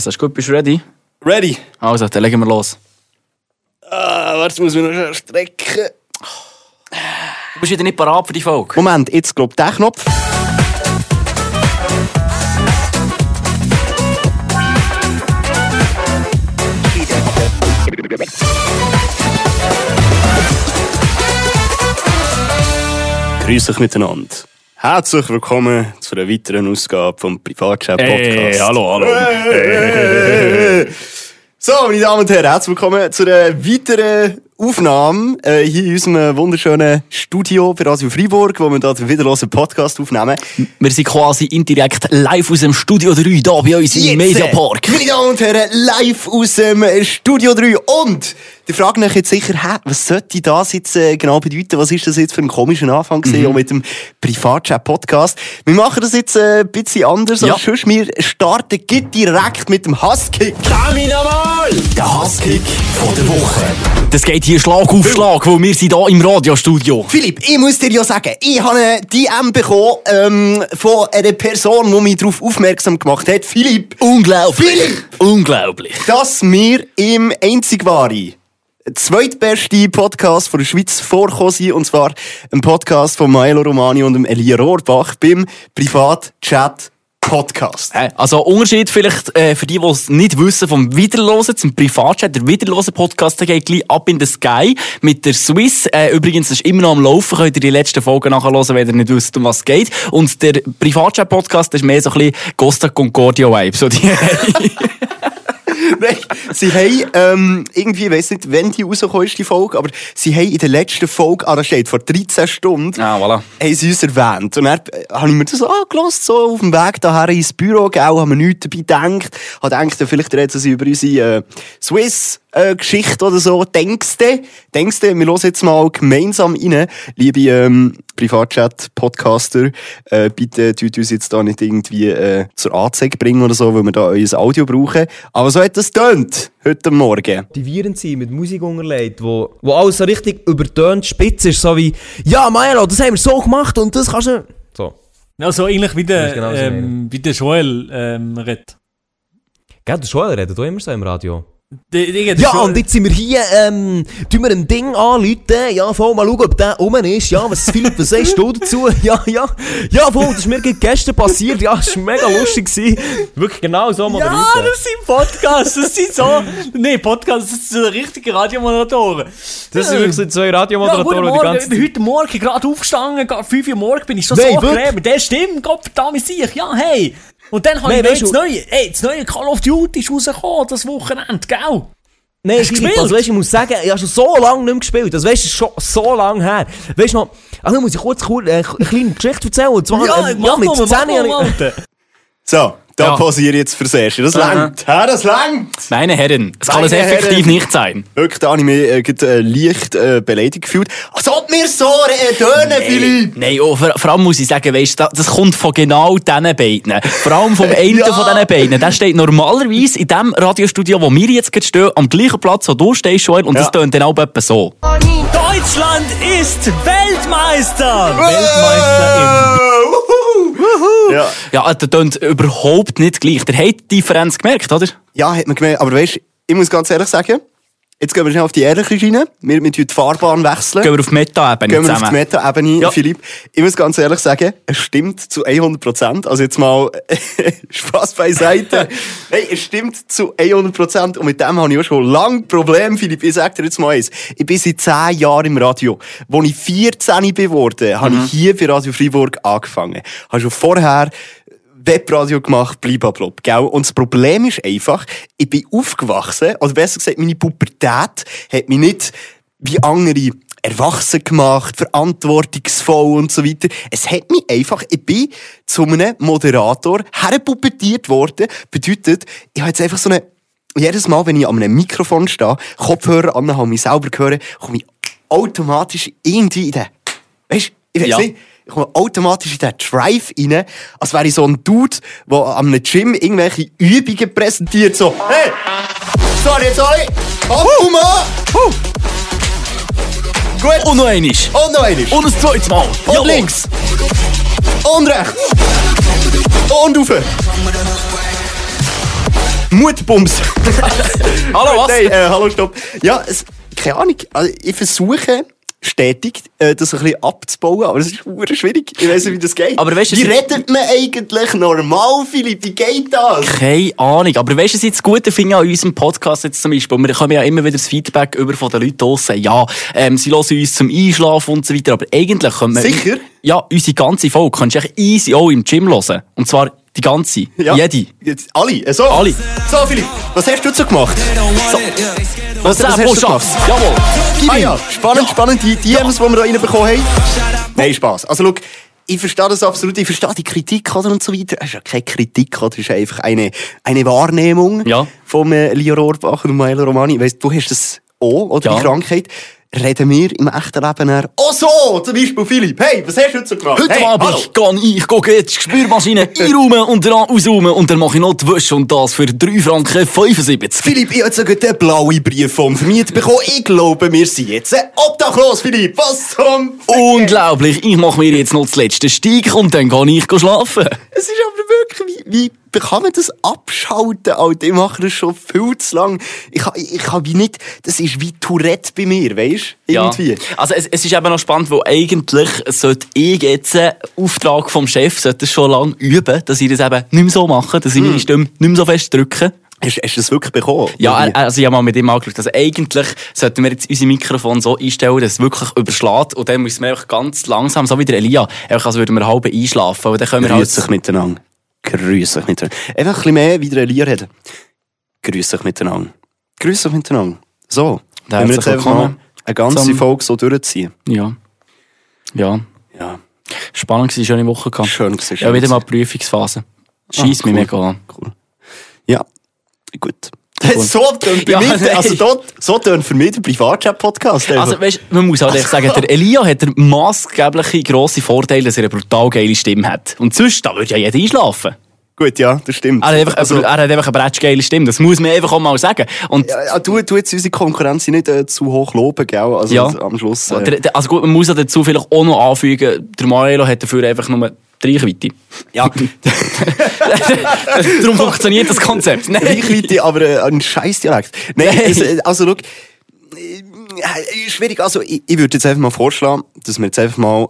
Podcast. Ist gut, bist du ready? Ready? Also, dann legen wir los. Ah, warte, jetzt muss ich mich noch strecken. Du bist wieder nicht parat für die Folge. Moment, jetzt glaubt der Knopf. Grüß euch miteinander. Herzlich willkommen zu einer weiteren Ausgabe vom Privatchat Podcast. Hey, hallo, hallo. So, meine Damen und Herren, herzlich willkommen zu einer weiteren Aufnahme äh, hier in unserem wunderschönen Studio bei Radio Freiburg, wo wir hier den wiederlosen Podcast aufnehmen. Wir sind quasi indirekt live aus dem Studio 3 hier bei uns im Jetzt, Mediapark. Meine Damen und Herren, live aus dem Studio 3. Und, die fragen euch jetzt sicher, hä, was sollte das jetzt äh, genau bedeuten? Was ist das jetzt für ein komischer Anfang gewesen, auch mit dem Privatchat-Podcast? Wir machen das jetzt äh, ein bisschen anders Ja. als sonst. Wir starten direkt mit dem Hasskick. Der Hasskick von der Woche. Das geht hier Schlag auf Schlag, weil wir sind hier im Radiostudio. Philipp, ich muss dir ja sagen, ich habe eine DM bekommen ähm, von einer Person, die mich darauf aufmerksam gemacht hat. Philipp, Unglaublich. Philipp! Unglaublich. dass wir im einzig wahren zweitbeste Podcast von der Schweiz vorkommen sind, und zwar ein Podcast von Milo Romani und dem Elia Rohrbach beim Privatchat Podcast. Äh, Also Unterschied vielleicht äh, für die, die es nicht wissen, vom Wiederlosen zum Privatchat. Der Wiederlosen Podcast der geht gleich ab in the Sky mit der Swiss. Äh, übrigens, ist immer noch am Laufen. Könnt ihr die letzten Folgen nachhören, wenn ihr nicht wisst, um was es geht. Und der Privatchat Podcast das ist mehr so ein bisschen Costa Concordia Vibe. So die Nein, sie haben, ähm, irgendwie, ich weiss nicht, wann die rausgekommen ist, die Folge, aber sie haben in der letzten Folge, ah, da steht, vor 13 Stunden, Ah, voilà. haben sie uns erwähnt. Und dann äh, habe ich mir das so angelassen, so auf dem Weg daher ins Büro, gell, haben wir nichts dabei gedacht. Habe gedacht, vielleicht reden sie über unsere äh, Swiss-Geschichte oder so. Denkst du? Denkst du, wir hören jetzt mal gemeinsam rein, liebe ähm, Privatchat-Podcaster, äh, bitte tut uns jetzt da nicht irgendwie äh, zur Anzeige bringen oder so, weil wir da euer Audio brauchen. Aber so hat das tönt heute Morgen. aktivierend sein, mit Musik unterlegt, wo, wo alles so richtig übertönt spitz ist, so wie, ja, Milo, das haben wir so gemacht und das kannst du... So. Ja, so ähnlich wie Das der, genau ähm, wie der Joel ähm, redet. Gell, der Joel redet auch immer so im Radio. Der Ja, Joel- und jetzt sind wir hier, ähm, tun wir ein Ding anrufen, ja, voll mal schauen, ob der rum ist, ja, was, Philipp, was sagst du dazu? Ja, ja, ja, voll, das ist mir gestern passiert, ja, das war mega lustig gewesen. Wirklich genau so moderiert. Ja, das sind Podcasts, das sind so. nee, Podcasts, das sind so richtige Radiomoderatoren. das sind wirklich so zwei Ja, Radiomoderatoren, guten die ganze ich Zeit... heute Morgen gerade aufgestanden, gerade 5 Uhr morgen bin ich schon Nein, so wirklich? Der stimmt, Gott verdammt sich, ja, hey. Und dann habe Nein, ich weißt das neue, ey, das neue Call of Duty ist rausgekommen, das Wochenende, gell? Nein, Hast gespielt? also weißt, ich muss sagen, ich habe schon so lange nicht mehr gespielt. Das weißt du, schon so lange her. Weißt du noch, also muss ich kurz, kurz äh, eine kleine Geschichte erzählen. Und zwar, ähm, mach mit mal, mach 10 mal, habe ich- Alter. So, da Ja. pausiere ich jetzt fürs Erste. Das langt. Ja, das langt. Meine Herren, es kann es effektiv Herren. nicht sein. Wirklich, da habe ich mich äh, äh, leicht äh, beleidigt gefühlt. Als ob wir so äh, tönen, Philipp! Nein, oh, vor, vor allem muss ich sagen, weißt, das, das kommt von genau diesen beiden. Vor allem vom einen Ja. von diesen beiden. Der steht normalerweise in dem Radiostudio, wo wir jetzt gerade stehen, am gleichen Platz, wo du stehst, Joel, und Ja. das tönt dann auch etwa so. Deutschland ist Weltmeister! Weltmeister Ja. Ja, das tönt überhaupt nicht gleich. Der hat die Differenz gemerkt, oder? ja, hat man gemerkt. Aber weißt ich muss ganz ehrlich sagen, jetzt gehen wir schnell auf die ehrliche Schiene. Wir, wir tun die Fahrbahn wechseln. Gehen wir auf die Meta-Ebene Gehen wir auf die Meta-Ebene, Ja. Philipp. Ich muss ganz ehrlich sagen, es stimmt zu 100%. Also jetzt mal Spaß beiseite. Nein, es stimmt zu 100%. Und mit dem habe ich auch schon lange Probleme, Philipp. Ich sag dir jetzt mal eins. Ich bin seit 10 Jahren im Radio. Als ich 14 bin geworden, habe ich hier bei Radio Freiburg angefangen. Habe schon vorher Webradio gemacht, blablabla, gell? Und das Problem ist einfach, ich bin aufgewachsen, oder besser gesagt, meine Pubertät hat mich nicht wie andere erwachsen gemacht, verantwortungsvoll und so weiter. Es hat mich einfach, ich bin zu einem Moderator herpuppetiert worden. Bedeutet, ich habe jetzt einfach so eine, jedes Mal, wenn ich an einem Mikrofon stehe, Kopfhörer an, habe mich selber hören, komme ich automatisch irgendwie in den, weißt, ich weiß Ja. nicht, ich komme automatisch in den Drive rein, als wäre ich so ein Dude, der an einem Gym irgendwelche Übungen präsentiert, so, hey, sorry, alle, komm mal, gut, Und noch einmal. und noch einmal, Und ein zweites Mal. und Jawohl. links, und rechts, und rauf. Mutbums. Hallo, was? Nein, äh, hallo, stopp. Ja, es, keine Ahnung. Also, ich versuche stetig, äh, das ein bisschen abzubauen, aber es ist verdammt schwierig. Ich weiss nicht, wie das geht. Aber weisst du, wie redet man eigentlich normal, Philipp? Wie geht das? Keine Ahnung. Aber weißt du, was ich das Gute finde an unserem Podcast jetzt zum Beispiel? Wir kommen ja immer wieder das Feedback über von den Leuten draussen. Ja, ähm, sie hören uns zum Einschlafen und so weiter. Aber eigentlich können wir... Sicher? Ja, unsere ganze Folge kannst du easy auch im Gym hören. Und zwar die ganze. Jede. Jetzt, alle. Äh, so. Alle. So, Philipp, was hast du so gemacht? So. Was, was hast du so gemacht? Jawohl. Ah ja, spannend, spannend. Die DMs, die wir da reinbekommen haben. Nein, Spaß. Also, schau, ich verstehe das absolut. Ich verstehe die Kritik oder und so weiter. Es ist ja keine Kritik, oder? Es ist einfach eine, eine Wahrnehmung Ja. von äh, Leo Rohrbach und Maelo Romani. Weißt du, hast das auch, oder? Ja. Die Krankheit. Reden wir im echten Leben eher, oh so, zum Beispiel Philipp. Hey, was hast du heute so gemacht? Heute hey, Abend hallo. gehe ich gehe jetzt die Spürmaschine einräumen und dann ausräumen und dann mache ich noch die Wäsche und das für 3 Franken 75. Philipp, ich habe jetzt sogar den blauen Brief vom Vermieter bekommen. Ich glaube, wir sind jetzt obdachlos, Philipp. Was zum... Unglaublich, ich mache mir jetzt noch das letzte Steak und dann gehe ich schlafen. Es ist aber wirklich, wie, wie kann man das abschalten, Alter? Ich mache das schon viel zu lang. Ich, kann- ich, ich wie nicht, das ist wie Tourette bei mir, weißt du? Irgendwie. Ja. Also es, es ist eben noch spannend, weil eigentlich sollte ich jetzt einen Auftrag vom Chef sollte schon lange üben, dass ich das eben nicht mehr so mache, dass ich meine Stimme nicht mehr so fest drücke. Hast, hast du das wirklich bekommen? Ja, also ich habe mal mit ihm angeschaut. Also eigentlich sollten wir jetzt unser Mikrofon so einstellen, dass es wirklich überschlägt und dann müssen wir einfach ganz langsam, so wie der Elia, einfach als würden wir halb einschlafen. Und dann können wir halt... Dich miteinander. Grüß dich miteinander. Einfach ein bisschen mehr wie der Elia reden. Grüß dich miteinander. Grüß dich miteinander. So. Wenn wir jetzt einfach mal eine ganze zum- Folge so durchziehen. Ja. Ja. Ja. Spannend war, schöne Woche gehabt. Schön gewesen, Ja, wieder mal. Prüfungsphase. Scheiss Ah, cool. mich mega an. Ja. Gut. So tönt Ja, nein. also dort, so tönt für mich der Privatchat-Podcast. Also, weißt, man muss halt echt sagen, der Elia hat der maßgebliche grosse Vorteil, dass er eine brutal geile Stimme hat. Und sonst, da würde ja jeder einschlafen. Gut, ja, das stimmt. Er hat einfach, also, er hat einfach eine bretschgeile Stimme. Das muss man einfach auch mal sagen. Und, ja, du, du jetzt unsere Konkurrenz nicht äh, zu hoch loben, gell? Also Ja. am Schluss. Äh, also gut, man muss ja dazu vielleicht auch noch anfügen, der Maelo hat dafür einfach nur die Reichweite. ja, Darum funktioniert das Konzept. Nein. Reichweite, aber äh, ein scheiß Dialekt. Nein, es, äh, also schau, äh, schwierig. Also ich, ich würde jetzt einfach mal vorschlagen, dass wir jetzt einfach mal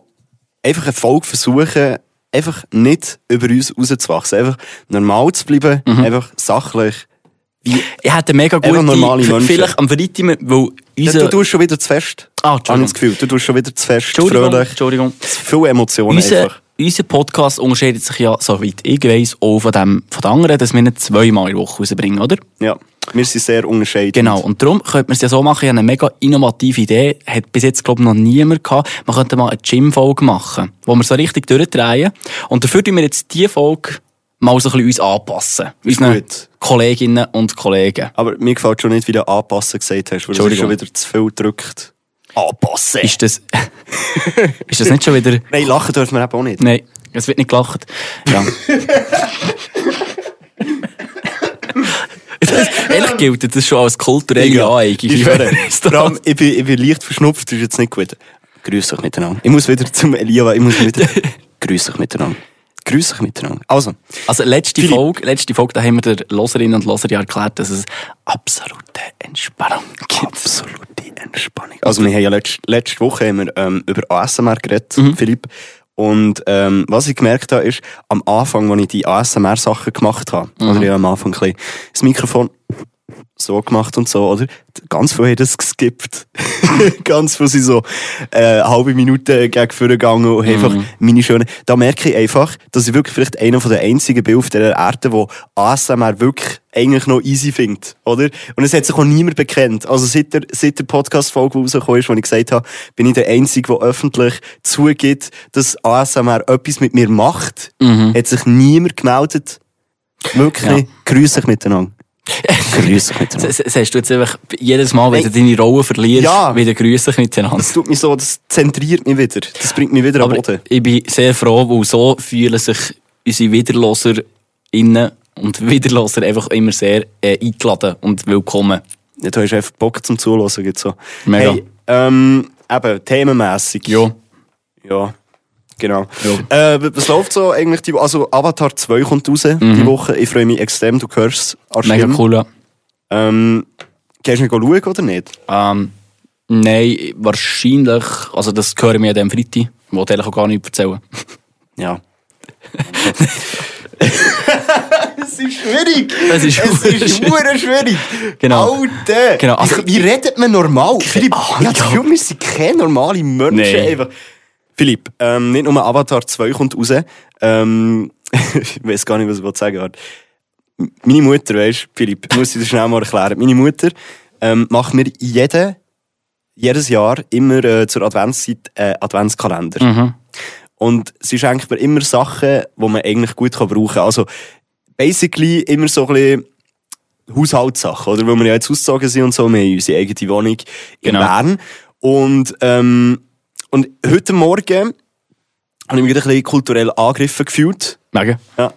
einfach eine Folge versuchen, einfach nicht über uns rauszuwachsen. Einfach normal zu bleiben, Mhm. einfach sachlich. Wie, Ich hätte mega gute, normale Menschen. vielleicht am Freitag, weil ja, unser... du tust schon wieder zu fest. Ah, Habe ich Entschuldigung. das Gefühl, du tust schon wieder zu fest, Entschuldigung, fröhlich. Entschuldigung. Viele Emotionen Unser, einfach. Unser Podcast unterscheidet sich ja, soweit ich weiss, auch von, dem, von den anderen, dass wir ihn zweimal in der Woche rausbringen, oder? Ja, wir sind sehr unterscheidend. Genau. Und darum könnte man es ja so machen, ich habe eine mega innovative Idee, hat bis jetzt, glaube ich, noch niemand gehabt. Man könnte mal eine Gym-Folge machen, wo wir so richtig durchdrehen. Und dafür tun wir jetzt diese Folge mal so ein bisschen uns anpassen. Unseren gut. Kolleginnen und Kollegen. Aber mir gefällt schon nicht, wie du anpassen gesagt hast, weil das ist schon wieder zu viel gedrückt. Anpassen! Ist das, ist das nicht schon wieder, Nein, lachen dürfen wir eben auch nicht. nein, es wird nicht gelacht. Ja. das, ehrlich gilt das schon als kulturelle Aneigung. Ich ich bin, ich bin leicht verschnupft, das ist jetzt nicht gut. Grüß euch miteinander. Ich muss wieder zum Elia, ich muss wieder... Grüß euch miteinander. Grüß euch miteinander. Also, Also, letzte Philipp. Folge, letzte Folge, da haben wir der Loserinnen und Loser ja erklärt, dass es absolute Entspannung gibt. absolute Entspannung. Also, wir haben ja letzte, letzte Woche haben wir, ähm, über ASMR geredet, Mhm. Philipp. Und ähm, was ich gemerkt habe, ist, am Anfang, als ich die ASMR-Sachen gemacht habe, Mhm. oder ich habe am Anfang ein bisschen das Mikrofon so gemacht und so, oder? Ganz viele haben das geskippt. Ganz viele sind so äh, eine halbe Minute gegen vorne gegangen und haben einfach meine schönen... Da merke ich einfach, dass ich wirklich vielleicht einer von den einzigen bin auf dieser Erde, der ASMR wirklich eigentlich noch easy findet, oder? Und es hat sich auch niemand bekennt. Also seit der, seit der Podcast-Folge die rausgekommen ist, wo ich gesagt habe, bin ich der Einzige, der öffentlich zugibt, dass ASMR etwas mit mir macht, hat sich niemand gemeldet. Wirklich Ja. Grüß dich miteinander. Grüß dich miteinander. Hast du jetzt einfach jedes Mal, wenn du deine Rolle verlierst, Ja. wieder grüßen miteinander. Das tut mich so, das zentriert mich wieder. Das bringt mich wieder Aber Boden. ich bin sehr froh, weil so fühlen sich unsere Wiederloser innen und Wiederloser einfach immer sehr äh, eingeladen und willkommen. Ja, du hast einfach Bock zum Zuhören. Gibt's so. Mega. Hey, ähm, eben, themenmässig. Ja. Ja. Genau. Äh, was läuft so eigentlich? Die, also Avatar 2 kommt raus die Woche. Ich freue mich extrem, du hörst es. Mega cool, ja. Ähm, gehst du nicht schauen oder nicht? Ähm, nein, wahrscheinlich, also das hören wir ja dem Freitag. Ich wollte eigentlich auch gar nicht erzählen. Ja. es ist schwierig. Es ist es ist schwierig. Genau. Alter. Genau, also wie, wie redet man normal? Philipp, Ahnung. ich habe das Gefühl, wir sind keine normalen Menschen. Nee. Einfach. Philipp, ähm, nicht nur Avatar 2 kommt raus. Ähm, ich weiß gar nicht, was ich sagen will. Meine Mutter, weißt du, Philipp, ich muss dir das schnell mal erklären. Meine Mutter ähm, macht mir jeden, jedes Jahr immer äh, zur Adventszeit äh, Adventskalender. Mhm. Und sie schenkt mir immer Sachen, die man eigentlich gut kann brauchen kann. Also, basically immer so ein bisschen Haushaltssachen, oder? Weil wir ja jetzt ausgezogen sind und so, wir haben unsere eigene Wohnung in Genau. Bern. Und, ähm, und heute Morgen habe ich mich wieder ein bisschen kulturell angegriffen gefühlt. Mega. Ja.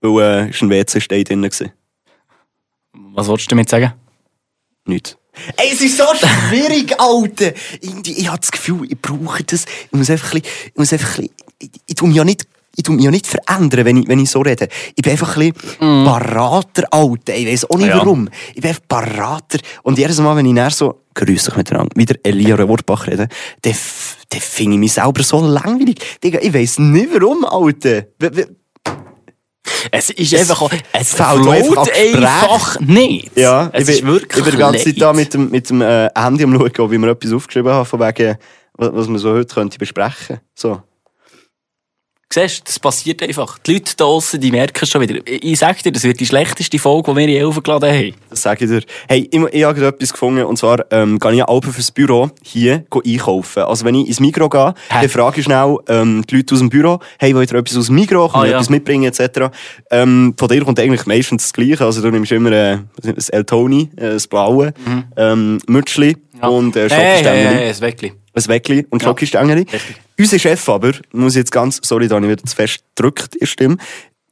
Weil, äh, ist ein WC-Stein drin gewesen. Was wolltest du damit sagen? Nicht. Ey, es ist so schwierig, Alter. Irgendwie, ich habe das Gefühl, ich brauche das. Ich muss einfach ein bisschen, ich muss einfach ein bisschen, ich, ich tu mich ja nicht, ich tu mich ja nicht verändern, wenn ich, wenn ich so rede. Ich bin einfach ein bisschen parater, Alter. Ich weiss auch nicht Ja. warum. Ich bin einfach parater. Und jedes Mal, wenn ich näher so, grüß dich miteinander, wieder Elia Wortbach rede, dann, dann finde ich mich selber so langweilig. Digga, ich weiss nicht warum, Alter. Es ist einfach, auch- es float einfach einfach nicht. Ja, es ich ist bin, wirklich ich bin die ganze Zeit da mit dem, mit dem äh, Handy am schauen, ob ich mir etwas aufgeschrieben habe, von wegen, was, was wir so heute könnte besprechen. So. Siehst das passiert einfach. Die Leute da draussen, die merken es schon wieder. Ich, sag dir, das wird die schlechteste Folge, die wir je aufgeladen haben. Das sage ich dir. Hey, ich, ich habe etwas gefunden, und zwar, ähm, gehe ich auch fürs Büro hier einkaufen. Also, wenn ich ins Mikro gehe, dann frage ich schnell, ähm, die Leute aus dem Büro, hey, wollt ihr etwas aus dem Mikro, kann Ah, ich ja. etwas mitbringen, etc. Ähm, von dir kommt eigentlich meistens das Gleiche. Also, du nimmst immer, äh, was ist das, El Toni, äh, das Blaue, ähm, Mützli und, äh, Mhm. Hey, Schokostängeli. hey, hey, ein Weckli. und Schokostängeli. Unser Chef aber, muss jetzt ganz, sorry, da habe ich wieder zu fest gedrückt, ihr Stimme.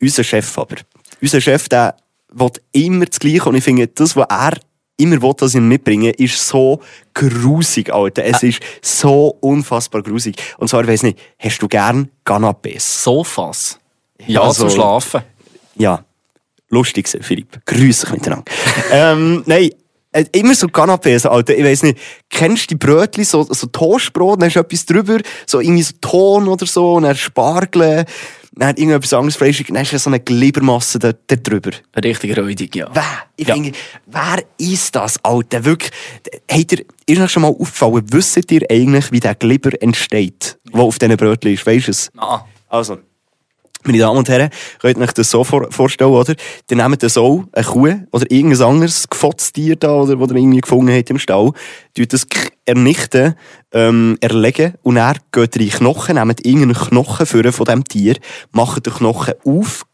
Unser Chef aber. Unser Chef, der will immer das Gleiche und ich finde, das, was er immer will, dass ich ihm mitbringe, ist so grusig, Alter. Es ist so unfassbar grusig. Und zwar, ich weiss nicht, hast du gern Canapés? Sofas. Ja, Also- zum Schlafen. Ja, lustig Philipp. Grüß dich miteinander. ähm, nein, äh, immer so Canapés, Alter. Ich weiss nicht, kennst du die Brötchen, so, so Toastbrot, dann hast du etwas drüber, so irgendwie so Ton oder so, und dann Spargel, dann irgendetwas anderes Fleischig, dann hast du so eine Glibbermasse da, da drüber. Richtig räudig, ja. Wer, ich Ja. finde, wer ist das, Alter? Wirklich, habt ihr, ist euch schon mal aufgefallen, wisst ihr eigentlich, wie der Glibber entsteht, der auf diesen Brötchen ist? Weisst du es? Ah. Also, meine Damen und Herren, könnt ihr euch das so vor vorstellen, oder? Ihr nehmt das so, eine Kuh oder irgendein anderes gefotztes Tier da, oder, das ihr irgendwie gefunden habt im Stall, tut das ernichten, ähm, erlegen, und dann geht ihr in Knochen, nehmt irgendeinen Knochen für von diesem Tier, macht den Knochen auf,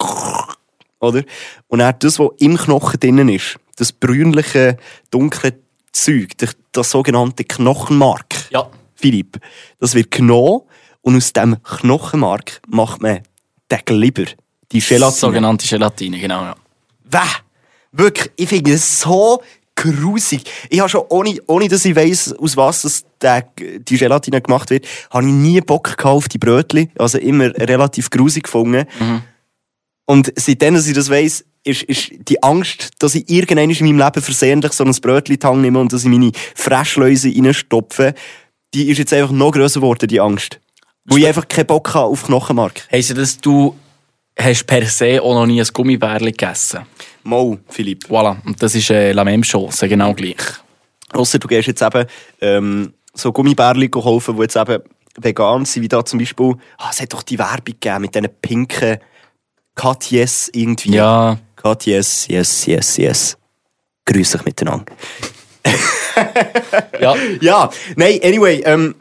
oder? Und dann das, was im Knochen drinnen ist, das brünliche, dunkle Zeug, das, das sogenannte Knochenmark. Ja. Philipp, das wird genommen und aus dem Knochenmark macht man den Glibber, die Gelatine. Sogenannte Gelatine, genau, ja. Wäh! Wirklich, ich finde es so grusig. Ich habe schon, ohne, ohne dass ich weiss, aus was das, der, die Gelatine gemacht wird, habe ich nie Bock auf die Brötchen. Also immer relativ grusig gefunden. Und seitdem, dass ich das weiss, ist, ist die Angst, dass ich irgendwann in meinem Leben versehentlich so ein Brötchen Hand nehme und dass ich meine Fresschläuse reinstopfe, die ist jetzt einfach noch grösser geworden, die Angst. Weil ich einfach keinen Bock habe auf Knochenmark. Heisst das, du hast per se auch noch nie ein Gummibärli gegessen? Mau, Philipp. Voilà. Und das ist äh, La Même Chose, genau gleich. Ausser du gehst jetzt eben ähm, so Gummibärchen kaufen, die jetzt eben vegan sind, wie da zum Beispiel, ah, es hat doch die Werbung gegeben mit diesen pinken Yes irgendwie. Ja. Cut Yes, yes, yes. Grüß dich miteinander. Ja. Ja, nein, anyway, ähm,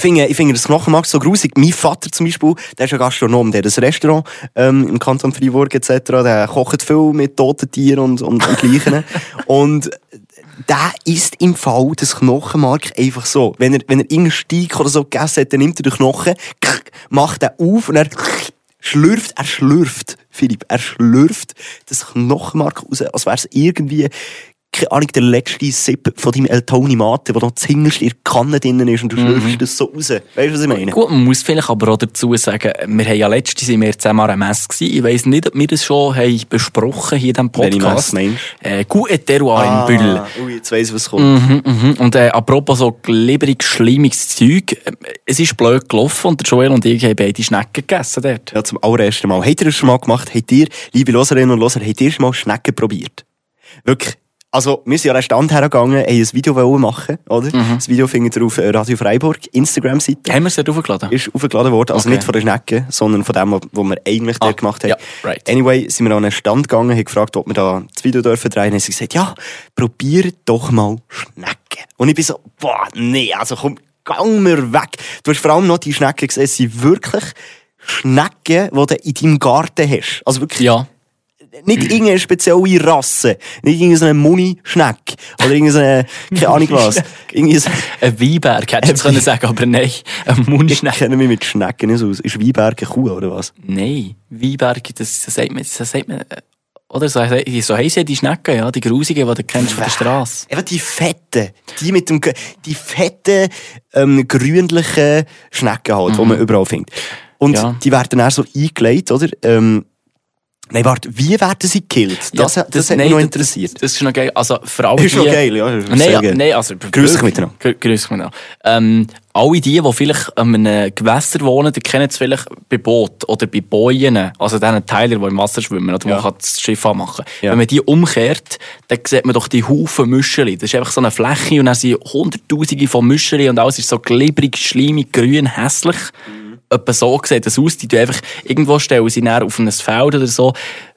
finde, ich finde das Knochenmark so grusig. Mein Vater zum Beispiel, der ist ein Gastronom, der hat ein Restaurant ähm, im Kanton Freiburg etc. Der kocht viel mit toten Tieren und, und, und Gleichen. und der isst im Fall das Knochenmark einfach so. Wenn er, wenn er irgendeinen Steak oder so gegessen hat, dann nimmt er den Knochen, macht den auf und er schlürft, er schlürft, Philipp, er schlürft das Knochenmark raus, als wäre es irgendwie keine Ahnung, der letzte Sip von deinem El Toni Mate, wo noch das hinterste in der Kanne drin ist und du schlürfst das so raus. Weißt du, was ich meine? Gut, man muss vielleicht aber auch dazu sagen, wir haben ja letztens sind wir zusammen an Messe gewesen. Ich weiss nicht, ob wir das schon haben besprochen hier in diesem Welche Podcast. Meinst Äh, Gut Terroir in Bühl. Ah, ui, jetzt weiss ich, was kommt. Mhm, mhm. Und äh, apropos so glibberig, schleimiges Zeug, äh, es ist blöd gelaufen und der Joel und ich haben beide Schnecken gegessen dort. Ja, zum allerersten Mal. Habt ihr das schon mal gemacht? Habt ihr, liebe Loserinnen und Loser, habt ihr schon mal Schnecken probiert? Wirklich. Also, wir sind ja an einen Stand hergegangen, haben ein Video machen, oder? Mhm. Das Video findet ihr auf äh, Radio Freiburg, Instagram-Seite. Haben wir es dort hochgeladen? Ist aufgeladen worden. Also Okay. nicht von der Schnecke, sondern von dem, was wir eigentlich Ah, dort gemacht haben. ja, right. Anyway, sind wir an einen Stand gegangen, haben gefragt, ob wir da das Video dürfen drehen. Haben sie gesagt, ja, probiert doch mal Schnecken. Und ich bin so, boah, nee, also komm, gang mir weg. Du hast vor allem noch die Schnecken gesehen, es sind wirklich Schnecken, die du in deinem Garten hast. Also wirklich Ja. Nicht irgendeine spezielle Rasse. Nicht irgendeine Muni-Schneck. Oder irgendeine, keine Ahnung was. Irgendwie so- Ein Weinberg, hättest du können sagen, aber nein. Ein ich Mundschneck. kenne mich mit Schnecken nicht aus. Ist Weinberg eine Kuh, oder was? Nein, Weinberg, das, das sagt man, das sagt man, äh, oder so, so heissen die Schnecken, ja, die grusigen, die du kennst von der Straße. Einfach die fetten, die mit dem, die fetten, ähm, grünlichen Schnecken halt, die man überall findet. Und Ja. die werden dann so eingelegt, oder? Ähm, nein, warte, wie werden sie gekillt? Das, Ja, das, hat mich nein, noch das- interessiert. Das ist noch geil. Also, für alle Ist die... noch geil, ja, ist Nein, geil. nein, also... Grüß dich miteinander. Grü- Grüß dich miteinander. Ähm, alle die, die vielleicht an einem Gewässer wohnen, die kennen es vielleicht bei Boot oder bei Bojen, also diesen Teilern, die im Wasser schwimmen, oder Ja. man kann das Schiff anmachen. Ja. Wenn man die umkehrt, dann sieht man doch die Haufen Müscheli. Das ist einfach so eine Fläche und dann sind hunderttausende von Müscheli und alles ist so glibberig, schleimig, grün, hässlich. Etwa so sieht das aus. Die tun einfach, irgendwo stellen sie auf ein Feld oder so,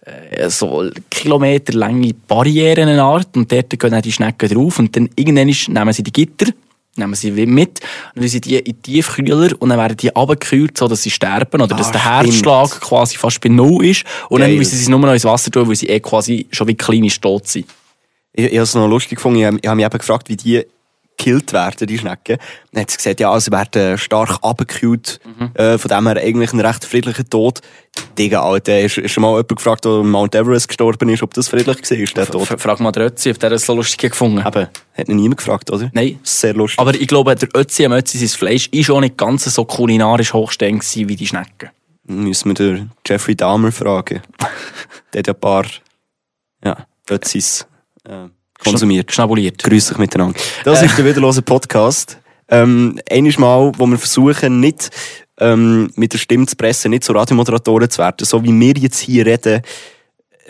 äh, so kilometerlange Barrieren eine Art und dort gehen dann die Schnecken drauf und dann irgendwann nehmen sie die Gitter, nehmen sie mit und dann sind die in Tiefkühler und dann werden die abgekühlt, so dass sie sterben oder dass Ah, der stimmt. Herzschlag quasi fast bei Null ist und Geil. dann müssen sie es nur noch ins Wasser tun, weil sie eh quasi schon wie kleine tot sind. Ich, ich habe es noch lustig gefunden. Ich habe mich eben gefragt, wie die gekillt werden, die Schnecken. Dann hat sie gesagt, ja, sie werden stark abgekühlt. Mhm. Äh, von dem her eigentlich ein recht friedlicher Tod. Digga, Alter, ist, ist schon mal jemand gefragt, der am Mount Everest gestorben ist, ob das friedlich war, der Tod? Frag mal den Ötzi, ob der das so lustig gefunden hat. Eben, hat noch niemand gefragt, oder? Nein. Sehr lustig. Aber ich glaube, der Ötzi am Ötzi, sein Fleisch, ist auch nicht ganz so kulinarisch hochstehend wie die Schnecken. Müssen wir den Jeffrey Dahmer fragen. der hat ja ein paar, ja, Ötzis, äh, konsumiert. Schnabuliert. Grüß dich miteinander. Das ist der wiederlose Podcast. Ähm, eines Mal, wo wir versuchen, nicht ähm, mit der Stimme zu pressen, nicht zu Radiomoderatoren zu werden. So wie wir jetzt hier reden,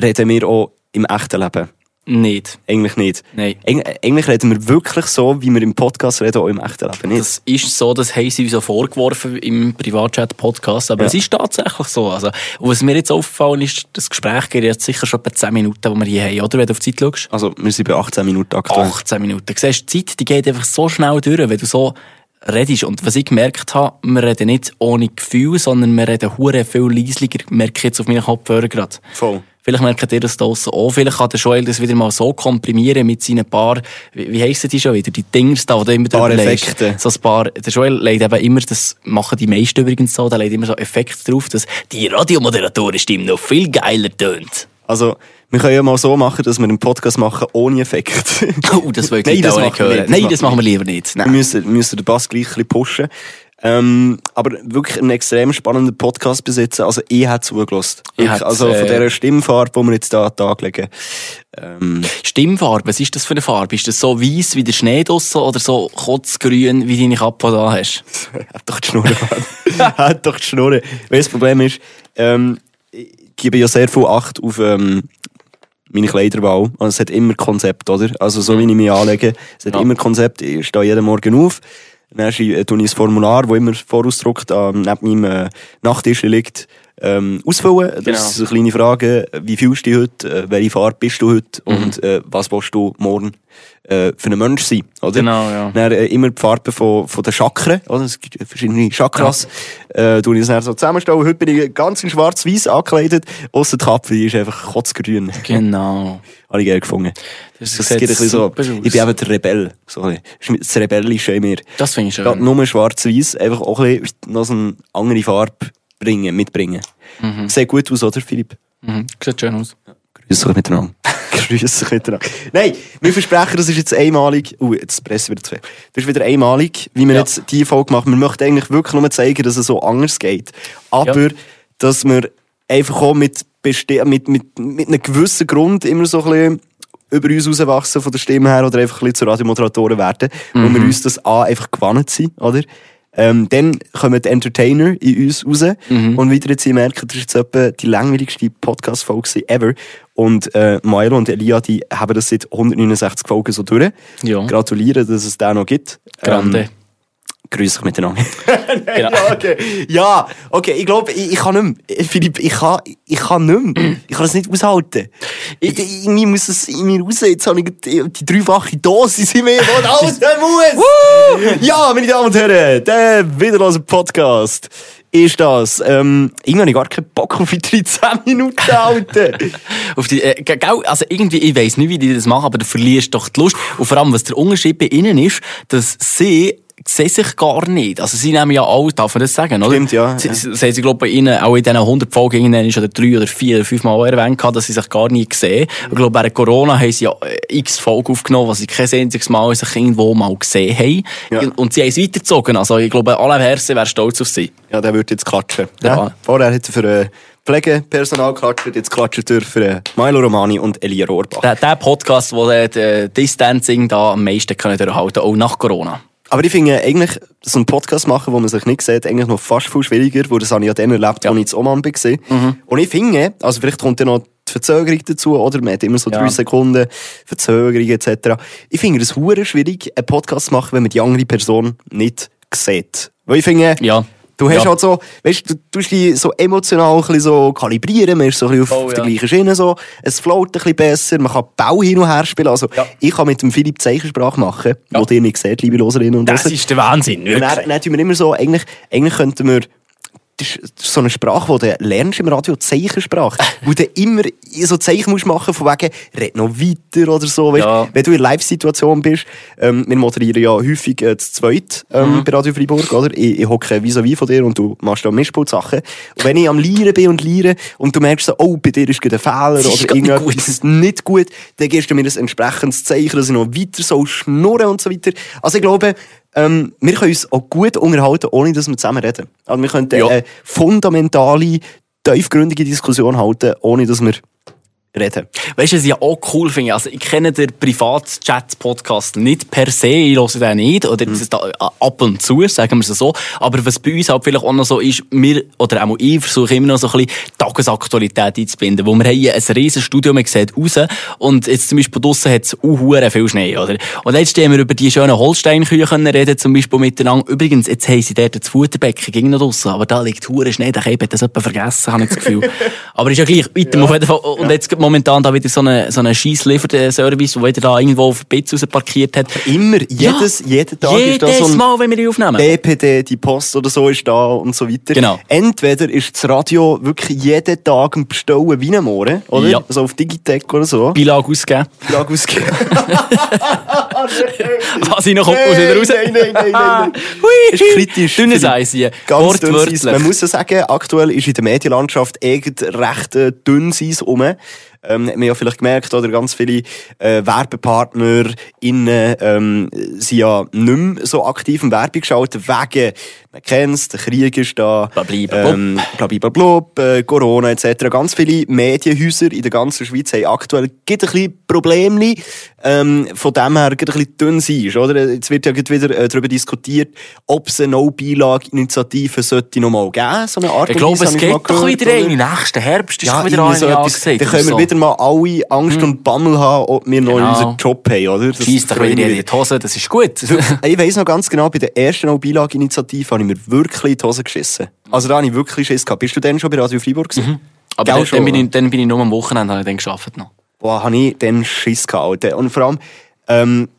reden wir auch im echten Leben. Nicht. Eigentlich nicht. Nein. Eig eigentlich reden wir wirklich so, wie wir im Podcast reden, auch im echten Leben nicht. Das ist so, das haben sie uns auch vorgeworfen im Privatchat-Podcast, aber Ja. es ist tatsächlich so. Also, und was mir jetzt aufgefallen ist, das Gespräch geht jetzt sicher schon etwa 10 Minuten, die wir hier haben, oder? Wenn du auf die Zeit schaust. also, wir sind bei 18 Minuten aktuell. 18 Minuten. Du siehst, die Zeit, die geht einfach so schnell durch, wenn du so redest. Und was ich gemerkt habe, wir reden nicht ohne Gefühl, sondern wir reden hure viel leislicher, merke ich jetzt auf meinen Kopfhörer gerade. Voll. Vielleicht merkt ihr das da draussen auch. Vielleicht kann der Joel das wieder mal so komprimieren mit seinen paar, wie, wie heissen die schon wieder? Die Dingers da, die du immer Paar. Effekte. So ein paar, der Joel legt eben immer, das machen die meisten übrigens so, der legt immer so Effekte drauf, dass die Radiomoderatorenstimme noch viel geiler tönt. Also, wir können ja mal so machen, dass wir einen Podcast machen ohne Effekt. Oh, das will ich Nein, das auch machen nicht wir hören. nicht, das Nein, das wir machen wir lieber nicht. Wir Nein. müssen, müssen den Bass gleich ein bisschen pushen. Ähm, aber wirklich ein extrem spannender Podcast besitzen. Also, ich habe zugelassen. Ich Also, von äh, dieser Stimmfarbe, die wir jetzt hier an den Tag legen. Ähm, Stimmfarbe, was ist das für eine Farbe? Ist das so weiß wie der Schnee draussen oder so kotzgrün wie deine Kappe da hast? hat doch die Schnurre, Mann. hat doch die Schnurre. Du, das Problem ist, ähm, ich gebe ja sehr viel Acht auf, ähm, meine Kleiderwahl. Also, es hat immer Konzept, oder? Also, so wie ich mich anlege, es hat Ja. immer Konzept. Ich stehe jeden Morgen auf. Dann schreibe- ich ein Formular, das immer vorausdruckt, ähm, neben meinem äh, Nachttisch liegt, ähm, ausfüllen. Das Genau. sind so kleine Fragen. Wie fühlst du dich heute? Äh, welche Farbe bist du heute? Mhm. Und äh, was willst du morgen äh, für ein Mensch sein? Oder? Genau, ja. Dann äh, immer die Farben von, von den Chakren, oder? Es gibt verschiedene Chakras. Äh, tue ich das dann so zusammenstellen. Heute bin ich ganz in schwarz-weiß angekleidet. Ausser die Kappe, die ist einfach kotzgrün. Genau. Habe ich gerne gefunden. Das, Das geht ein bisschen so. aus. Ich bin eben der Rebell. So, das Rebellische in mir. Das finde ich schön. nur schwarz-weiß, einfach auch ein bisschen noch so eine andere Farbe bringen, mitbringen. Sieht gut aus, oder, Philipp? Mhm. Sieht schön aus. Grüß euch miteinander. Grüße miteinander. Nein, wir versprechen, das ist jetzt einmalig. Uh, jetzt presse wieder zu viel. Das ist wieder einmalig, wie wir Ja. jetzt diese Folge machen. Wir möchten eigentlich wirklich nur zeigen, dass es so anders geht. Aber, dass wir einfach auch mit, mit, mit, mit einem gewissen Grund immer so ein bisschen über uns rauswachsen von der Stimme her oder einfach ein bisschen zu Radiomoderatoren werden, wo wir uns das A einfach gewonnen sind, oder? Ähm, dann kommen die Entertainer in uns raus. Und wieder jetzt, merkt, das ist jetzt etwa die langweiligste Podcast-Folge ever. Und äh, Maelo und Elia, die haben das seit 169 Folgen so durch. Ja. Gratuliere, dass es den noch gibt. Grande. Ähm, grüß dich miteinander. Genau. Ja, okay. Ja, okay, ich glaube, ich, ich kann nicht mehr. Philipp, ich kann, ich kann nicht mehr. Ich kann es nicht aushalten. Ich, irgendwie muss es in mir raus. Jetzt habe ich die, die dreifache Dosis in mir, die raus muss. ja, meine Damen und Herren, der wiederlose Podcast ist das. Ähm, irgendwie habe ich gar keinen Bock auf die 13 Minuten halten. Auf die, äh, gell, also irgendwie, ich weiss nicht, wie die das machen, aber du verlierst doch die Lust. Und vor allem, was der Unterschied bei ihnen ist, dass sie sehen sich gar nicht. Also sie nehmen ja alle, darf man das sagen, oder? Stimmt, ja, Sie, ja. sie, glaube bei ihnen auch in diesen 100 Folgen ist oder drei oder vier oder fünf Mal erwähnt, gehabt, dass sie sich gar nie gesehen. Ich glaube, während Corona haben sie ja äh, x Folgen aufgenommen, was sie kein einziges Mal sich irgendwo mal gesehen haben. Ja. Und sie haben es weitergezogen. Also ich glaube, alle Herzen wären stolz auf sie. Ja, der wird jetzt klatschen. Ja. Ja. Vorher hat er für äh, Pflegepersonal geklatscht, jetzt klatscht er für äh, Milo Romani und Elia Rohrbach. Der, der Podcast, wo der, der Distancing da am meisten können durchhalten, auch nach Corona. Aber ich finde eigentlich, so einen Podcast machen, wo man sich nicht sieht, eigentlich noch fast viel schwieriger, wo das habe ich ja dann erlebt, als ich in Oman war. Und ich finde, also vielleicht kommt ja noch die Verzögerung dazu, oder? Man hat immer so Ja. drei Sekunden Verzögerung etc. Ich finde es schwierig, einen Podcast zu machen, wenn man die andere Person nicht sieht. Weil ich finde, Ja. Du hast Ja. halt so, weißt du, du dich so emotional ein bisschen so kalibrieren, man ist so ein bisschen auf, Oh, der ja. gleichen Schiene so, es float ein bisschen besser, man kann Bau hin und her spielen, also Ja. ich kann mit dem Philipp Zeichensprache machen, Ja. wo ihr nicht seht, liebe Loserinnen und Das Loser. ist der Wahnsinn. Und Wirklich. dann, dann tun wir immer so, eigentlich, eigentlich könnten wir, das ist so eine Sprache, die du lernst im Radio, Zeichensprache. wo du immer so Zeichen musst machen von wegen, red noch weiter oder so. Weißt? Ja. Wenn du in Live-Situation bist, ähm, wir moderieren ja häufig äh, zu zweit ähm, Mhm. bei Radio Freiburg, oder? Ich, ich hocke vis-à-vis von dir und du machst da Mischpult-Sachen. Und wenn ich am Lieren bin und lieren und du merkst so, oh, bei dir ist gerade ein Fehler Das oder nicht gut. das ist nicht gut, dann gibst du mir ein entsprechendes Zeichen, dass ich noch weiter so schnurren und so weiter. Also ich glaube, ähm, wir können uns auch gut unterhalten, ohne dass wir zusammen reden. Also wir könnten Ja. eine fundamentale, tiefgründige Diskussion halten, ohne dass wir reden. Weißt du, was ich auch cool finde? Also, ich kenne den Privat-Chat-Podcast nicht per se, ich höre den nicht, oder Mhm. da ab und zu, sagen wir es so. Aber was bei uns halt vielleicht auch noch so ist, wir, oder auch ich versuche immer noch so ein bisschen Tagesaktualität einzubinden, wo wir haben hier ein riesiges Studio, man sieht raus, und jetzt zum Beispiel draussen hat es auch viel Schnee, oder? Und jetzt stehen wir über die schönen Holsteinkühe können reden, zum Beispiel miteinander. Übrigens, jetzt haben sie dort das Futterbecken ging noch draussen, aber da liegt hure Schnee, Keib hat das jemand vergessen, habe ich das Gefühl. aber ist ja gleich, weiter, auf jeden Fall. Und jetzt momentan da wieder so einen, so einen scheiß Lieferservice, der wieder da irgendwo auf Bitz raus parkiert hat. Immer, jedes, jeden Tag ist da Jedes so ein Mal, wenn wir die aufnehmen. DPD, die Post oder so ist da und so weiter. Genau. Entweder ist das Radio wirklich jeden Tag am Bestellen wie ein Mohren, oder? Ja. Also auf Digitec oder so. Beilage ausgeben. Lag ausgeben. Was ich noch raus wieder raus. Nein, nein, nein, nein, nein. Hui, Ist kritisch. Dünnes. Eis hier. Ganz dünnes. Man muss ja sagen, aktuell ist in der Medienlandschaft irgend recht äh, dünnes Eis rum. Ähm, hat man ja vielleicht gemerkt, oder ganz viele äh, Werbepartner innen, ähm, sind ja nicht mehr so aktiv in Werbung geschaltet, wegen, man kennt's, der Krieg ist da, Blablabla. ähm, blablabla, äh, Corona etc. Ganz viele Medienhäuser in der ganzen Schweiz haben aktuell gibt ein bisschen Probleme. Ähm, von dem her ein bisschen dünn sein, oder? Jetzt wird ja wieder äh, darüber diskutiert, ob es eine No-Beilage-Initiative sollte noch mal geben, so eine Art Ich glaube, es geht doch wieder oder? ein. Nächsten Herbst ist Ja, wieder irgendwie so eine etwas. Dann können wir so. Wieder mal alle Angst und Bammel haben, ob wir noch Genau. unseren Job haben, oder? Das Schießt doch wieder in die Hose, das ist gut. ich weiss noch ganz genau, bei der ersten No-Beilage-Initiative habe ich mir wirklich in die Hose geschissen. Also da habe ich wirklich Schiss gehabt. Bist du denn schon bei Radio Freiburg gewesen? Aber Gell dann, schon, dann, bin ich, dann bin ich nur am Wochenende, habe ich dann gearbeitet noch. Boah, habe ich dann Schiss gehabt. Alter. Und vor allem, ähm,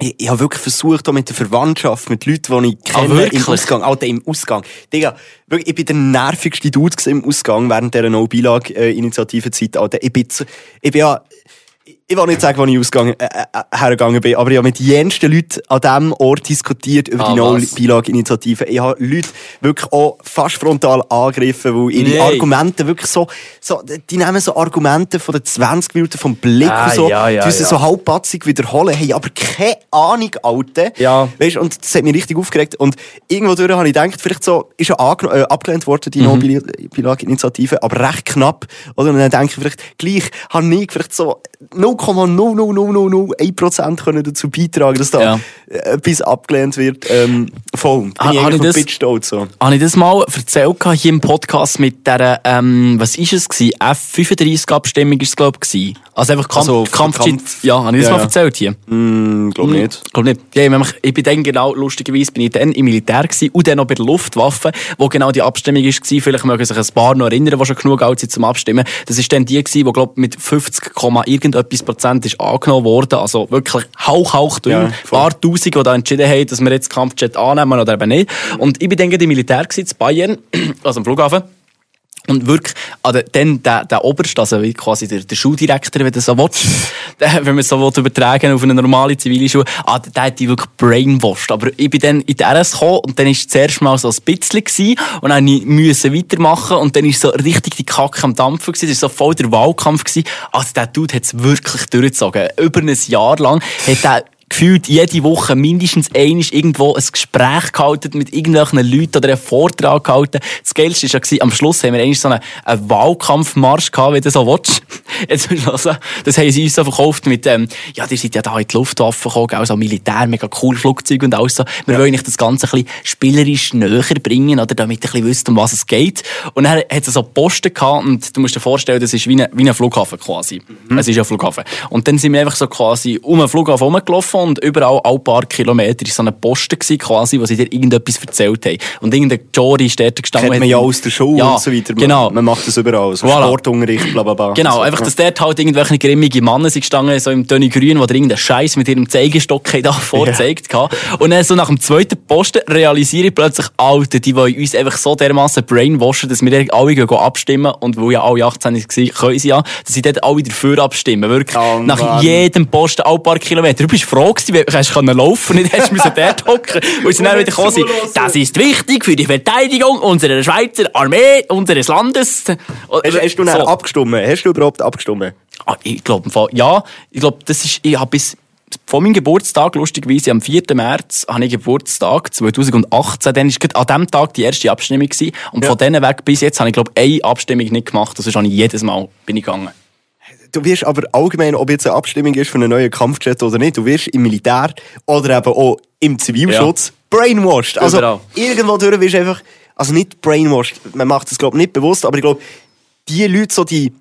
ich, ich habe wirklich versucht, auch mit der Verwandtschaft, mit Leuten, die ich kenne, im wirklich? Ausgang, Alter, im Ausgang. Digga, wirklich, ich bin der nervigste Dude im Ausgang während dieser No-Beilage-Initiative-Zeit, Alter. Ich bin, zu, ich bin ja, ich will nicht sagen, wo ich ausgegangen, äh, äh, hergegangen bin, aber ich habe mit jensten Leuten an diesem Ort diskutiert über Ah, die? No-Beilage-Initiative. Ich habe Leute wirklich auch fast frontal angegriffen, weil ihre Nee. Argumente wirklich so, so, die nehmen so Argumente von den 20 Minuten vom Blick Ah, und so, ja, ja, die ja. so halbpatzig wiederholen, hey, aber keine Ahnung, Alte. Ja. Weißt, und das hat mich richtig aufgeregt. Und irgendwo durch habe ich gedacht, vielleicht so, ist ja äh, abgelehnt worden, Mhm. die No-Beilage-Initiative, aber recht knapp. Oder? Und dann denke ich vielleicht, gleich habe ich vielleicht so 0,00001% können dazu beitragen, dass da Ja. äh, etwas abgelehnt wird. Ähm, voll. Bin Ah, ich habe ich das-. So. Habe ich das mal erzählt hier im Podcast mit der, ähm, was ist es gewesen? F35-Abstimmung ist es, glaube ich. Also einfach Kampf, Also, Kampfjet. Kampf- Ja, habe ich das Ja, mal erzählt hier? Hm, glaub nicht. Ich glaube nicht. Ja, ich, bin dann genau, lustigerweise, bin ich dann im Militär gewesen und dann noch bei der Luftwaffe, wo genau die Abstimmung ist gewesen. Vielleicht mögen sich ein paar noch erinnern, die schon genug alt sind zum Abstimmen. Das ist dann die gewesen, die, glaub, mit 50, Komma irgendetwas Prozent ist angenommen worden. Also wirklich hauch, hauch dünn. Ja, Ein paar Tausend, die da entschieden haben, dass wir jetzt Kampfjet annehmen oder eben nicht. Und ich bin dann gerade im Militär in Bayern, also am Flughafen. Und wirklich, also dann der, der Oberste, also wie quasi der, der Schuldirektor, wenn du so willst, wenn man es so will, übertragen auf eine normale zivile Schule, ah, der, der hat die wirklich brainwashed. Aber ich bin dann in die RS gekommen und dann war es zuerst mal so ein bisschen gewesen, und dann musste ich weitermachen und dann ist so richtig die Kacke am Dampfen gewesen, das war so voll der Wahlkampf gewesen. Also der Dude hat es wirklich durchgezogen. Über ein Jahr lang hat er gefühlt jede Woche mindestens einmal irgendwo ein Gespräch gehalten mit irgendwelchen Leuten oder einen Vortrag gehalten. Das Geilste war ja, am Schluss haben wir einmal so einen, einen Wahlkampfmarsch gehabt, wie du so willst. Jetzt musst du hören, das haben sie uns so verkauft mit, ähm, ja, die sind ja da in die Luftwaffe gekommen, also Militär, mega cool Flugzeug und alles so. Wir wollen euch das Ganze ein bisschen spielerisch näher bringen, oder, damit ihr ein bisschen wisst, um was es geht. Und dann hat es so Posten gehabt und du musst dir vorstellen, das ist wie ein, wie ein Flughafen quasi. Es ist ja ein Flughafen. Und dann sind wir einfach so quasi um den Flughafen rumgelaufen und überall alle paar Kilometer war so ein Posten gewesen, quasi, wo sie dir irgendetwas erzählt haben. Und irgendein Jory ist dort gestanden. Kennt man ja aus der Schule Ja, und so weiter. Genau. Man macht das überall. So Voilà. Sportunterricht, bla bla bla. Genau, so. einfach, dass dort halt irgendwelche grimmige Männer sind gestanden, so im Tönny Grün, wo der irgendeinen Scheiß mit ihrem Zeigestock da vorgezeigt yeah. Und dann so nach dem zweiten Posten realisiere ich plötzlich, Alter, die wollen uns einfach so dermassen brainwashen, dass wir alle gehen abstimmen und weil ja alle 18 waren, können sie ja, dass sie dort alle dafür abstimmen. Wirklich. Oh, nach jedem Posten, alle paar Kilometer. Du bist froh gewesen, weil du können laufen nicht hast müssen dort hocken. Und sie dann wieder gekommen sind, das ist wichtig für die Verteidigung unserer Schweizer Armee, unseres Landes. Hast, hast du So. abgestimmt? Hast du überhaupt abgestimmt? Ah, ich glaube, ja, ich glaube, das ist, ich habe bis, von meinem Geburtstag, lustigerweise, am 4. März, habe ich Geburtstag, 2018, dann gerade an dem Tag die erste Abstimmung gewesen. Und Ja. von denen weg bis jetzt habe ich, glaube eine Abstimmung nicht gemacht. Das ist habe ich jedes Mal, bin ich gegangen. Du wirst aber allgemein, ob jetzt eine Abstimmung ist für einen neuen Kampfjet oder nicht, du wirst im Militär oder eben auch im Zivilschutz brainwashed. Also Überall. irgendwo durch wirst du einfach, also nicht brainwashed, man macht das glaube ich nicht bewusst, aber ich glaube, die Leute, so die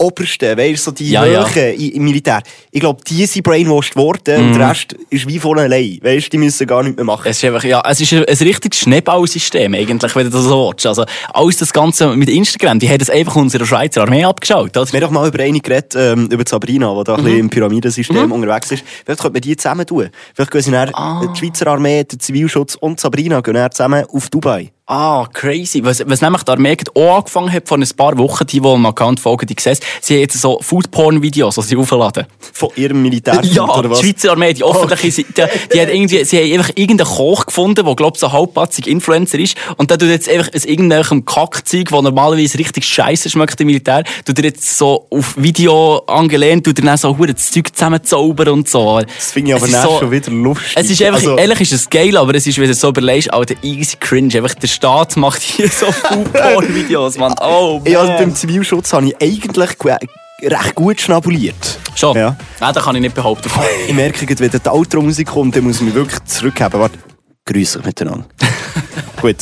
Obersten, weißt du, so die Ja, ja. Höhen i- im Militär, ich glaube, die sind brainwashed worden und der Rest ist wie von allein. Weißt du, die müssen gar nichts mehr machen. Es ist einfach, ja, es ist ein, ein richtiges Schneeballsystem, eigentlich, wenn du das so willst. Also, alles das Ganze mit Instagram, die haben das einfach unserer Schweizer Armee abgeschaut, oder? Wir haben doch mal über eine geredet, ähm, über Sabrina, die da ein bisschen im Pyramidensystem unterwegs ist. Vielleicht könnte man die zusammen tun. Vielleicht gehen sie dann, die Schweizer Armee, der Zivilschutz und Sabrina gehen zusammen auf Dubai. Ah, crazy. Was, was nämlich die Armee auch angefangen hat vor ein paar Wochen, die, die Account folgen, die sehen, sie haben jetzt so Foodporn-Videos, die sie aufladen. Von ihrem Militär Ja, oder was? die Schweizer Armee, die öffentliche, die, die, die hat irgendwie, sie haben einfach irgendeinen Koch gefunden, der, glaub so halbpatzig Influencer ist. Und der tut jetzt einfach aus irgendeinem Kackzeug, das normalerweise richtig scheiße schmeckt im Militär, tut er jetzt so auf Video angelehnt, tut er dann so hure das Zeug zusammenzaubern und so. Das finde ich aber Es dann so- schon wieder lustig. Es ist einfach, Also, ehrlich ist es geil, aber es ist, wenn du es so überlegst, Alter, easy cringe. Einfach der Staat macht hier so Foodporn-Videos, Mann. Oh, man. ja, also beim Zivilschutz habe ich eigentlich recht gut schnabuliert. Schon? Ja. Nein, das kann ich nicht behaupten. Ich merke, wenn die Outro-Musik kommt, dann muss ich mich wirklich zurückhaben. Warte, grüß euch miteinander. Gut.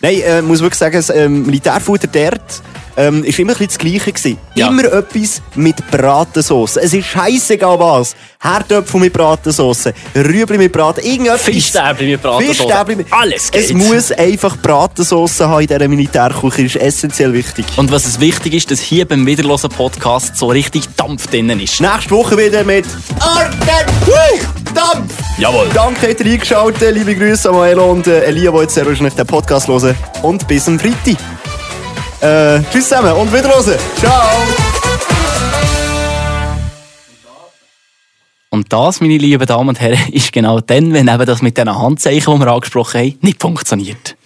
Nein, äh, muss wirklich sagen, das ähm, Militärfutter dort ähm, ist immer ein bisschen das Gleiche gewesen. Ja. Immer etwas mit Bratensauce. Es ist scheißegal was. Herdöpfel mit Bratensauce, Rüebli mit Braten, irgendetwas. Fischstäbli mit Bratensauce. Mit... Alles geht. Es muss einfach Bratensauce haben in dieser Militärküche. Das ist essentiell wichtig. Und was es wichtig ist, dass hier beim Wiederlosen Podcast so richtig Dampf drinnen ist. Nächste Woche wieder mit Arten Dampf! Jawohl. Danke, habt ihr eingeschaltet. Liebe Grüße an Maelo und äh, Elia, die jetzt sehr wahrscheinlich den Podcast hören. Und bis am Freitag. Äh, tschüss zusammen und wieder Rose. Ciao. Und das, meine lieben Damen und Herren, ist genau dann, wenn eben das mit diesen Handzeichen, die wir angesprochen haben, nicht funktioniert.